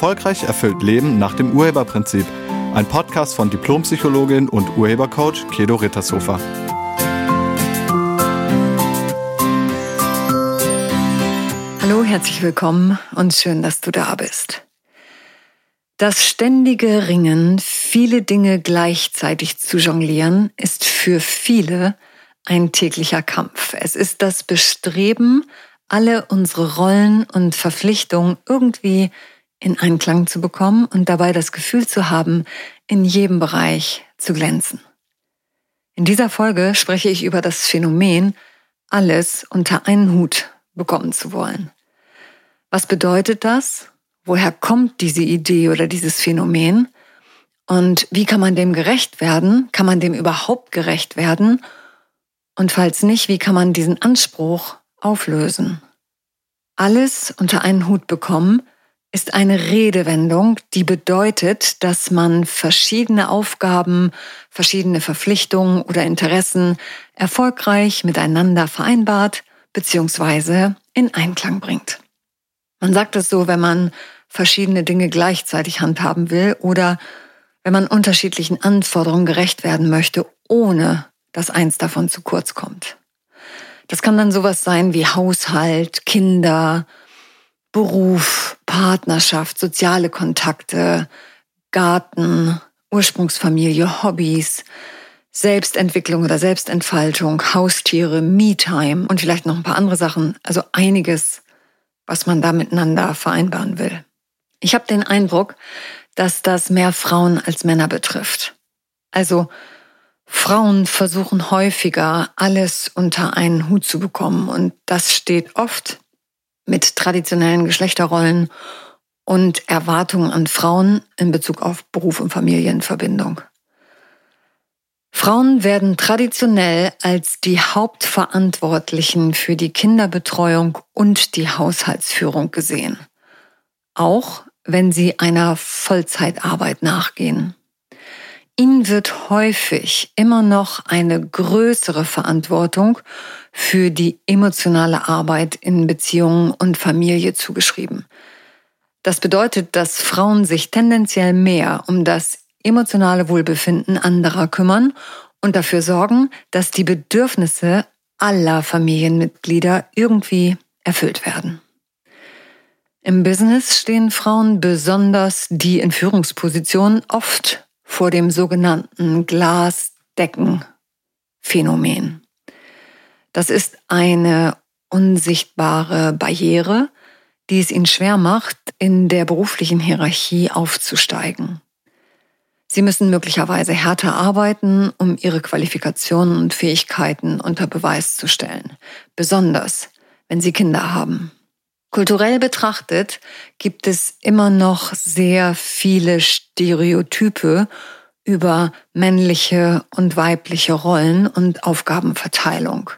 Erfolgreich erfüllt Leben nach dem Urheberprinzip. Ein Podcast von Diplompsychologin und Urhebercoach Kedo Rittershofer. Hallo, herzlich willkommen und schön, dass du da bist. Das ständige Ringen, viele Dinge gleichzeitig zu jonglieren, ist für viele ein täglicher Kampf. Es ist das Bestreben, alle unsere Rollen und Verpflichtungen irgendwie in Einklang zu bekommen und dabei das Gefühl zu haben, in jedem Bereich zu glänzen. In dieser Folge spreche ich über das Phänomen, alles unter einen Hut bekommen zu wollen. Was bedeutet das? Woher kommt diese Idee oder dieses Phänomen? Und wie kann man dem gerecht werden? Kann man dem überhaupt gerecht werden? Und falls nicht, wie kann man diesen Anspruch auflösen? Alles unter einen Hut bekommen ist eine Redewendung, die bedeutet, dass man verschiedene Aufgaben, verschiedene Verpflichtungen oder Interessen erfolgreich miteinander vereinbart bzw. in Einklang bringt. Man sagt es so, wenn man verschiedene Dinge gleichzeitig handhaben will oder wenn man unterschiedlichen Anforderungen gerecht werden möchte, ohne dass eins davon zu kurz kommt. Das kann dann sowas sein wie Haushalt, Kinder, Beruf, Partnerschaft, soziale Kontakte, Garten, Ursprungsfamilie, Hobbys, Selbstentwicklung oder Selbstentfaltung, Haustiere, Me-Time und vielleicht noch ein paar andere Sachen. Also einiges, was man da miteinander vereinbaren will. Ich habe den Eindruck, dass das mehr Frauen als Männer betrifft. Also Frauen versuchen häufiger, alles unter einen Hut zu bekommen und das steht oft mit traditionellen Geschlechterrollen und Erwartungen an Frauen in Bezug auf Beruf und Familie in Verbindung. Frauen werden traditionell als die Hauptverantwortlichen für die Kinderbetreuung und die Haushaltsführung gesehen, auch wenn sie einer Vollzeitarbeit nachgehen. Ihnen wird häufig immer noch eine größere Verantwortung für die emotionale Arbeit in Beziehungen und Familie zugeschrieben. Das bedeutet, dass Frauen sich tendenziell mehr um das emotionale Wohlbefinden anderer kümmern und dafür sorgen, dass die Bedürfnisse aller Familienmitglieder irgendwie erfüllt werden. Im Business stehen Frauen, besonders die in Führungspositionen, oft vor dem sogenannten Glasdeckenphänomen. Das ist eine unsichtbare Barriere, die es ihnen schwer macht, in der beruflichen Hierarchie aufzusteigen. Sie müssen möglicherweise härter arbeiten, um ihre Qualifikationen und Fähigkeiten unter Beweis zu stellen, besonders wenn sie Kinder haben. Kulturell betrachtet gibt es immer noch sehr viele Stereotype über männliche und weibliche Rollen und Aufgabenverteilung.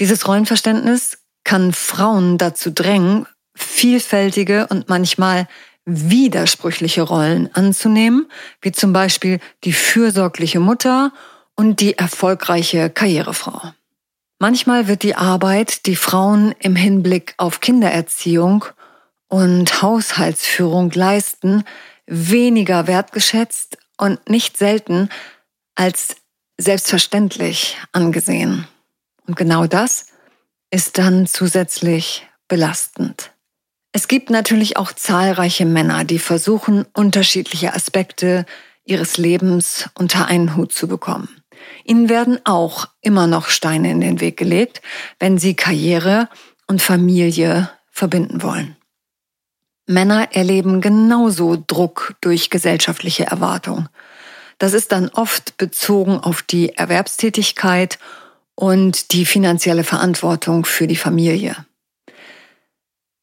Dieses Rollenverständnis kann Frauen dazu drängen, vielfältige und manchmal widersprüchliche Rollen anzunehmen, wie zum Beispiel die fürsorgliche Mutter und die erfolgreiche Karrierefrau. Manchmal wird die Arbeit, die Frauen im Hinblick auf Kindererziehung und Haushaltsführung leisten, weniger wertgeschätzt und nicht selten als selbstverständlich angesehen. Und genau das ist dann zusätzlich belastend. Es gibt natürlich auch zahlreiche Männer, die versuchen, unterschiedliche Aspekte ihres Lebens unter einen Hut zu bekommen. Ihnen werden auch immer noch Steine in den Weg gelegt, wenn sie Karriere und Familie verbinden wollen. Männer erleben genauso Druck durch gesellschaftliche Erwartung. Das ist dann oft bezogen auf die Erwerbstätigkeit und die finanzielle Verantwortung für die Familie.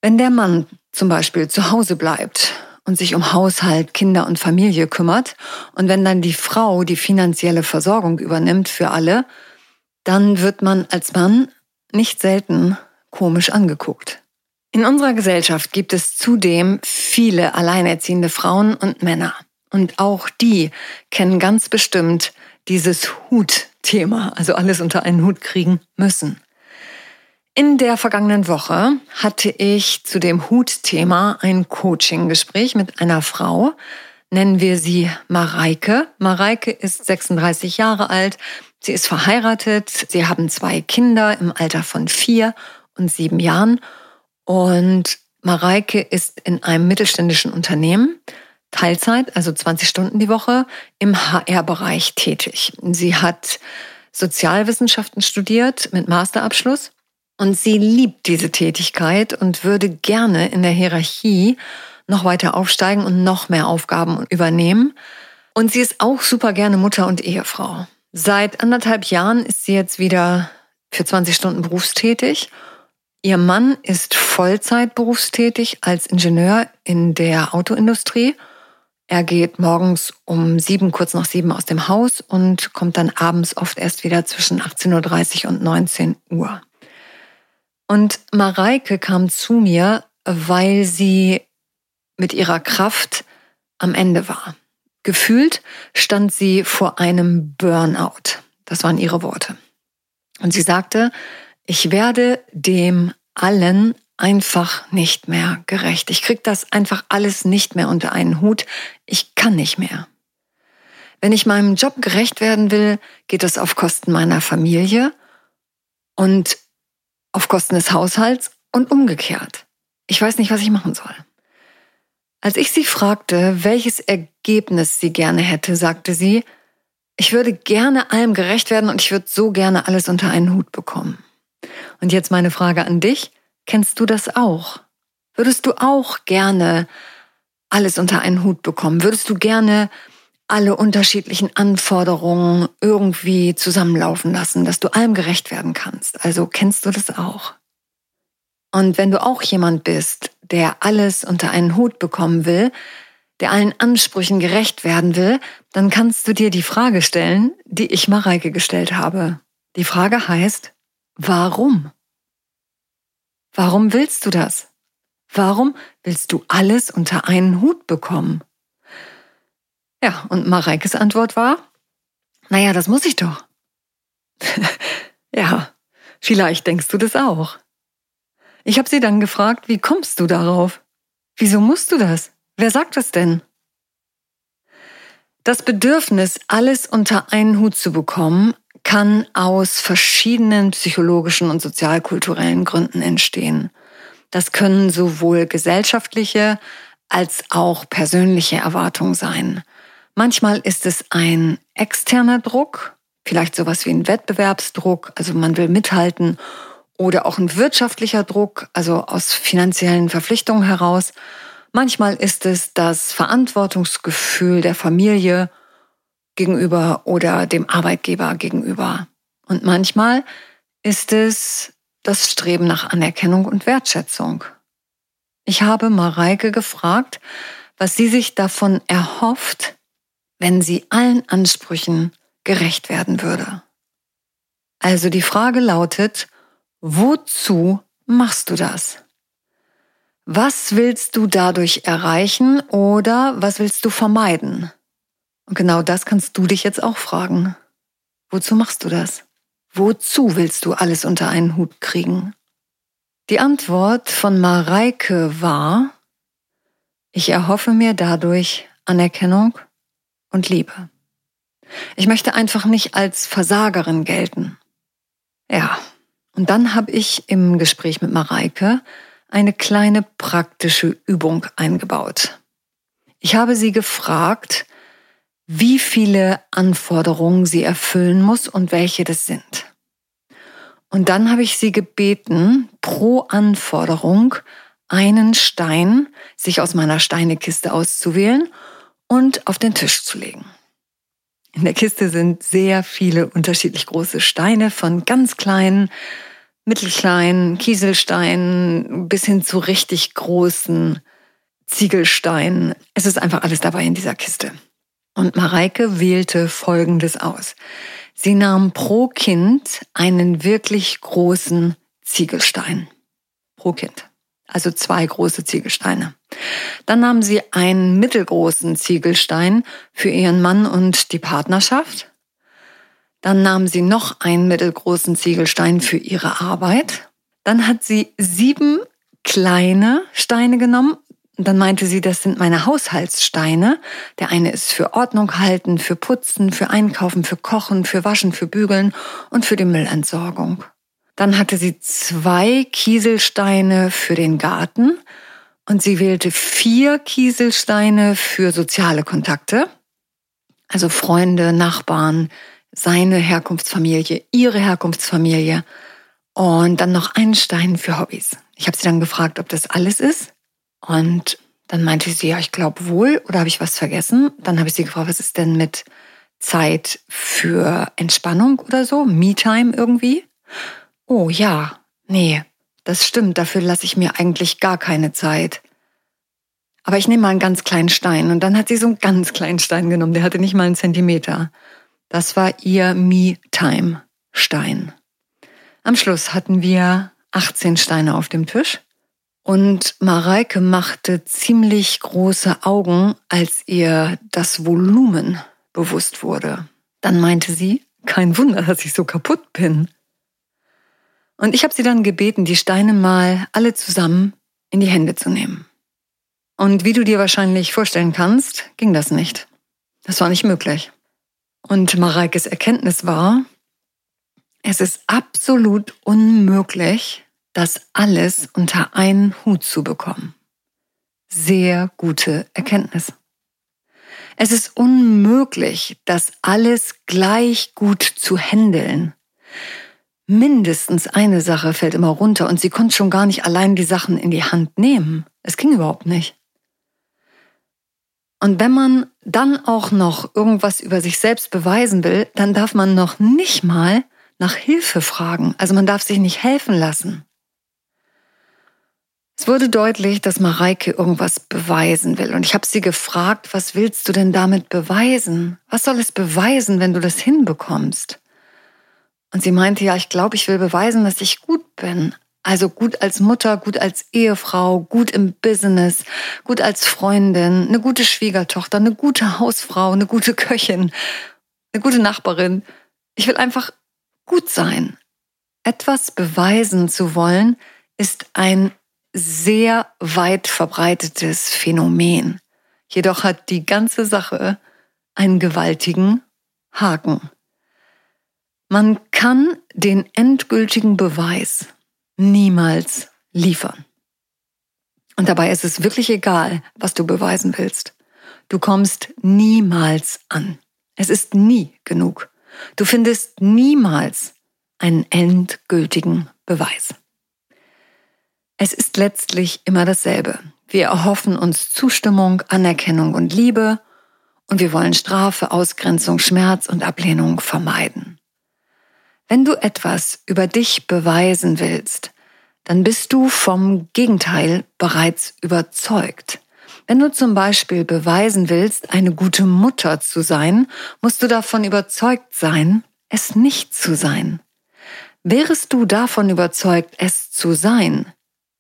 Wenn der Mann zum Beispiel zu Hause bleibt und sich um Haushalt, Kinder und Familie kümmert und wenn dann die Frau die finanzielle Versorgung übernimmt für alle, dann wird man als Mann nicht selten komisch angeguckt. In unserer Gesellschaft gibt es zudem viele alleinerziehende Frauen und Männer. Und auch die kennen ganz bestimmt dieses Hutthema, also alles unter einen Hut kriegen müssen. In der vergangenen Woche hatte ich zu dem Hutthema ein Coaching-Gespräch mit einer Frau. Nennen wir sie Mareike. Mareike ist 36 Jahre alt. Sie ist verheiratet. Sie haben zwei Kinder im Alter von vier und sieben Jahren. Und Mareike ist in einem mittelständischen Unternehmen, Teilzeit, also 20 Stunden die Woche, im HR-Bereich tätig. Sie hat Sozialwissenschaften studiert mit Masterabschluss und sie liebt diese Tätigkeit und würde gerne in der Hierarchie noch weiter aufsteigen und noch mehr Aufgaben übernehmen. Und sie ist auch super gerne Mutter und Ehefrau. Seit anderthalb Jahren ist sie jetzt wieder für 20 Stunden berufstätig. Ihr Mann ist Vollzeit berufstätig als Ingenieur in der Autoindustrie. Er geht morgens um sieben, kurz nach sieben aus dem Haus und kommt dann abends oft erst wieder zwischen 18.30 Uhr und 19 Uhr. Und Mareike kam zu mir, weil sie mit ihrer Kraft am Ende war. Gefühlt stand sie vor einem Burnout. Das waren ihre Worte. Und sie sagte, ich werde dem allen einfach nicht mehr gerecht. Ich krieg das einfach alles nicht mehr unter einen Hut. Ich kann nicht mehr. Wenn ich meinem Job gerecht werden will, geht das auf Kosten meiner Familie. Und auf Kosten des Haushalts und umgekehrt. Ich weiß nicht, was ich machen soll. Als ich sie fragte, welches Ergebnis sie gerne hätte, sagte sie, ich würde gerne allem gerecht werden und ich würde so gerne alles unter einen Hut bekommen. Und jetzt meine Frage an dich, kennst du das auch? Würdest du auch gerne alles unter einen Hut bekommen? Würdest du gerne alle unterschiedlichen Anforderungen irgendwie zusammenlaufen lassen, dass du allem gerecht werden kannst. Also kennst du das auch? Und wenn du auch jemand bist, der alles unter einen Hut bekommen will, der allen Ansprüchen gerecht werden will, dann kannst du dir die Frage stellen, die ich Mareike gestellt habe. Die Frage heißt, warum? Warum willst du das? Warum willst du alles unter einen Hut bekommen? Ja, und Mareikes Antwort war, naja, das muss ich doch. ja, vielleicht denkst du das auch. Ich habe sie dann gefragt, wie kommst du darauf? Wieso musst du das? Wer sagt das denn? Das Bedürfnis, alles unter einen Hut zu bekommen, kann aus verschiedenen psychologischen und sozialkulturellen Gründen entstehen. Das können sowohl gesellschaftliche als auch persönliche Erwartungen sein. Manchmal ist es ein externer Druck, vielleicht sowas wie ein Wettbewerbsdruck, also man will mithalten, oder auch ein wirtschaftlicher Druck, also aus finanziellen Verpflichtungen heraus. Manchmal ist es das Verantwortungsgefühl der Familie gegenüber oder dem Arbeitgeber gegenüber. Und manchmal ist es das Streben nach Anerkennung und Wertschätzung. Ich habe Mareike gefragt, was sie sich davon erhofft, wenn sie allen Ansprüchen gerecht werden würde. Also die Frage lautet, wozu machst du das? Was willst du dadurch erreichen oder was willst du vermeiden? Und genau das kannst du dich jetzt auch fragen. Wozu machst du das? Wozu willst du alles unter einen Hut kriegen? Die Antwort von Mareike war, ich erhoffe mir dadurch Anerkennung und Liebe. Ich möchte einfach nicht als Versagerin gelten. Ja, und dann habe ich im Gespräch mit Mareike eine kleine praktische Übung eingebaut. Ich habe sie gefragt, wie viele Anforderungen sie erfüllen muss und welche das sind. Und dann habe ich sie gebeten, pro Anforderung einen Stein sich aus meiner Steinekiste auszuwählen und auf den Tisch zu legen. In der Kiste sind sehr viele unterschiedlich große Steine von ganz kleinen, mittelkleinen Kieselsteinen bis hin zu richtig großen Ziegelsteinen. Es ist einfach alles dabei in dieser Kiste. Und Mareike wählte Folgendes aus. Sie nahm pro Kind einen wirklich großen Ziegelstein. Pro Kind also zwei große Ziegelsteine. Dann nahmen sie einen mittelgroßen Ziegelstein für ihren Mann und die Partnerschaft. Dann nahmen sie noch einen mittelgroßen Ziegelstein für ihre Arbeit. Dann hat sie sieben kleine Steine genommen. Und dann meinte sie, das sind meine Haushaltssteine. Der eine ist für Ordnung halten, für Putzen, für Einkaufen, für Kochen, für Waschen, für Bügeln und für die Müllentsorgung. Dann hatte sie zwei Kieselsteine für den Garten und sie wählte vier Kieselsteine für soziale Kontakte, also Freunde, Nachbarn, seine Herkunftsfamilie, ihre Herkunftsfamilie und dann noch einen Stein für Hobbys. Ich habe sie dann gefragt, ob das alles ist und dann meinte sie, ja, ich glaube wohl oder habe ich was vergessen? Dann habe ich sie gefragt, was ist denn mit Zeit für Entspannung oder so, Me-Time irgendwie? Oh ja, nee, das stimmt, dafür lasse ich mir eigentlich gar keine Zeit. Aber ich nehme mal einen ganz kleinen Stein. Und dann hat sie so einen ganz kleinen Stein genommen, der hatte nicht mal einen Zentimeter. Das war ihr Me-Time-Stein. Am Schluss hatten wir 18 Steine auf dem Tisch. Und Mareike machte ziemlich große Augen, als ihr das Volumen bewusst wurde. Dann meinte sie, kein Wunder, dass ich so kaputt bin. Und ich habe sie dann gebeten, die Steine mal alle zusammen in die Hände zu nehmen. Und wie du dir wahrscheinlich vorstellen kannst, ging das nicht. Das war nicht möglich. Und Mareikes Erkenntnis war, es ist absolut unmöglich, das alles unter einen Hut zu bekommen. Sehr gute Erkenntnis. Es ist unmöglich, das alles gleich gut zu handeln mindestens eine Sache fällt immer runter und sie konnte schon gar nicht allein die Sachen in die Hand nehmen. Es ging überhaupt nicht. Und wenn man dann auch noch irgendwas über sich selbst beweisen will, dann darf man noch nicht mal nach Hilfe fragen. Also man darf sich nicht helfen lassen. Es wurde deutlich, dass Mareike irgendwas beweisen will. Und ich habe sie gefragt, was willst du denn damit beweisen? Was soll es beweisen, wenn du das hinbekommst? Und sie meinte, ja, ich glaube, ich will beweisen, dass ich gut bin. Also gut als Mutter, gut als Ehefrau, gut im Business, gut als Freundin, eine gute Schwiegertochter, eine gute Hausfrau, eine gute Köchin, eine gute Nachbarin. Ich will einfach gut sein. Etwas beweisen zu wollen, ist ein sehr weit verbreitetes Phänomen. Jedoch hat die ganze Sache einen gewaltigen Haken. Man kann den endgültigen Beweis niemals liefern. Und dabei ist es wirklich egal, was du beweisen willst. Du kommst niemals an. Es ist nie genug. Du findest niemals einen endgültigen Beweis. Es ist letztlich immer dasselbe. Wir erhoffen uns Zustimmung, Anerkennung und Liebe und wir wollen Strafe, Ausgrenzung, Schmerz und Ablehnung vermeiden. Wenn du etwas über dich beweisen willst, dann bist du vom Gegenteil bereits überzeugt. Wenn du zum Beispiel beweisen willst, eine gute Mutter zu sein, musst du davon überzeugt sein, es nicht zu sein. Wärest du davon überzeugt, es zu sein,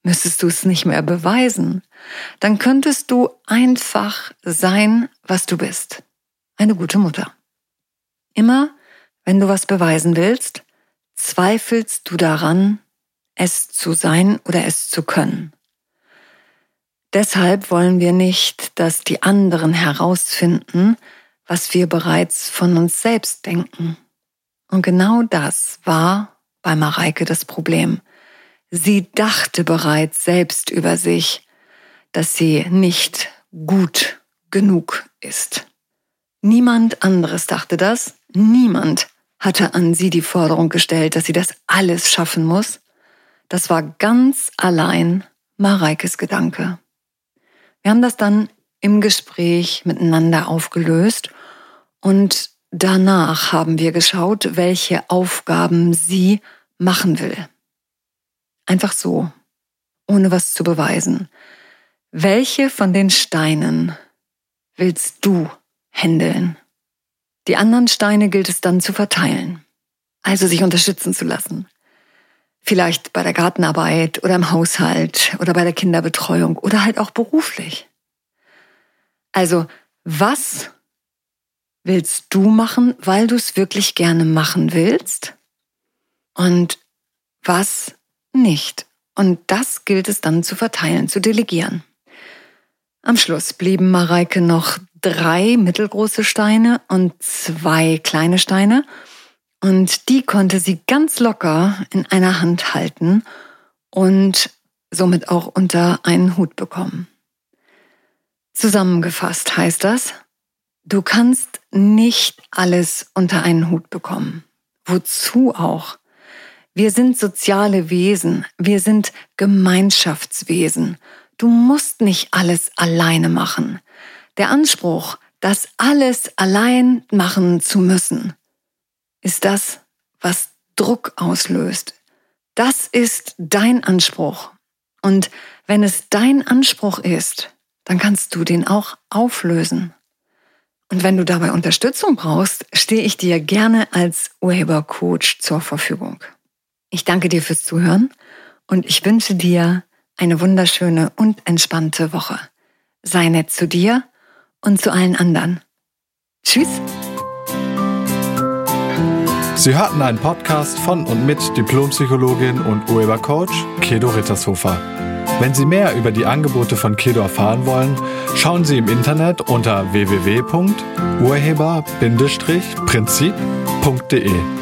müsstest du es nicht mehr beweisen. Dann könntest du einfach sein, was du bist. Eine gute Mutter. Immer wenn du was beweisen willst, zweifelst du daran, es zu sein oder es zu können. Deshalb wollen wir nicht, dass die anderen herausfinden, was wir bereits von uns selbst denken. Und genau das war bei Mareike das Problem. Sie dachte bereits selbst über sich, dass sie nicht gut genug ist. Niemand anderes dachte das, niemand hatte an sie die Forderung gestellt, dass sie das alles schaffen muss. Das war ganz allein Mareikes Gedanke. Wir haben das dann im Gespräch miteinander aufgelöst und danach haben wir geschaut, welche Aufgaben sie machen will. Einfach so, ohne was zu beweisen. Welche von den Steinen willst du händeln? Die anderen Steine gilt es dann zu verteilen, also sich unterstützen zu lassen. Vielleicht bei der Gartenarbeit oder im Haushalt oder bei der Kinderbetreuung oder halt auch beruflich. Also, was willst du machen, weil du es wirklich gerne machen willst? Und was nicht. Und das gilt es dann zu verteilen, zu delegieren. Am Schluss blieben Mareike noch drei mittelgroße Steine und zwei kleine Steine. Und die konnte sie ganz locker in einer Hand halten und somit auch unter einen Hut bekommen. Zusammengefasst heißt das, du kannst nicht alles unter einen Hut bekommen. Wozu auch? Wir sind soziale Wesen, wir sind Gemeinschaftswesen. Du musst nicht alles alleine machen. Der Anspruch, das alles allein machen zu müssen, ist das, was Druck auslöst. Das ist dein Anspruch. Und wenn es dein Anspruch ist, dann kannst du den auch auflösen. Und wenn du dabei Unterstützung brauchst, stehe ich dir gerne als Urhebercoach zur Verfügung. Ich danke dir fürs Zuhören und ich wünsche dir eine wunderschöne und entspannte Woche. Sei nett zu dir und zu allen anderen. Tschüss. Sie hörten einen Podcast von und mit Diplompsychologin und Urhebercoach Kedo Rittershofer. Wenn Sie mehr über die Angebote von Kedo erfahren wollen, schauen Sie im Internet unter www.urheber-prinzip.de.